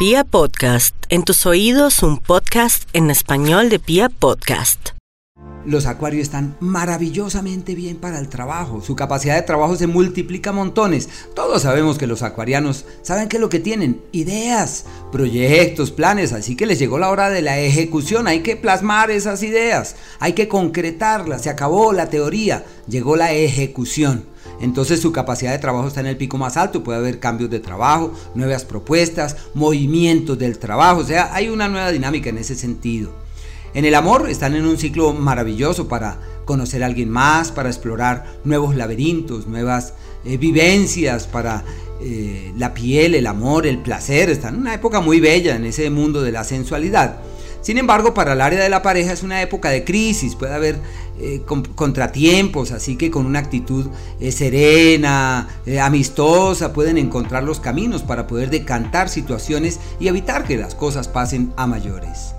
Pia Podcast, en tus oídos un podcast en español de Pia Podcast. Los acuarios están maravillosamente bien para el trabajo. Su capacidad de trabajo se multiplica montones. Todos sabemos que los acuarianos saben qué es lo que tienen. Ideas, proyectos, planes. Así que les llegó la hora de la ejecución. Hay que plasmar esas ideas. Hay que concretarlas. Se acabó la teoría. Llegó la ejecución. Entonces su capacidad de trabajo está en el pico más alto. Puede haber cambios de trabajo, nuevas propuestas, movimientos del trabajo. O sea, hay una nueva dinámica en ese sentido. En el amor están en un ciclo maravilloso para conocer a alguien más, para explorar nuevos laberintos, nuevas eh, vivencias, para eh, la piel, el amor, el placer. Están en una época muy bella en ese mundo de la sensualidad. Sin embargo, para el área de la pareja es una época de crisis, puede haber eh, contratiempos, así que con una actitud serena, amistosa, pueden encontrar los caminos para poder decantar situaciones y evitar que las cosas pasen a mayores.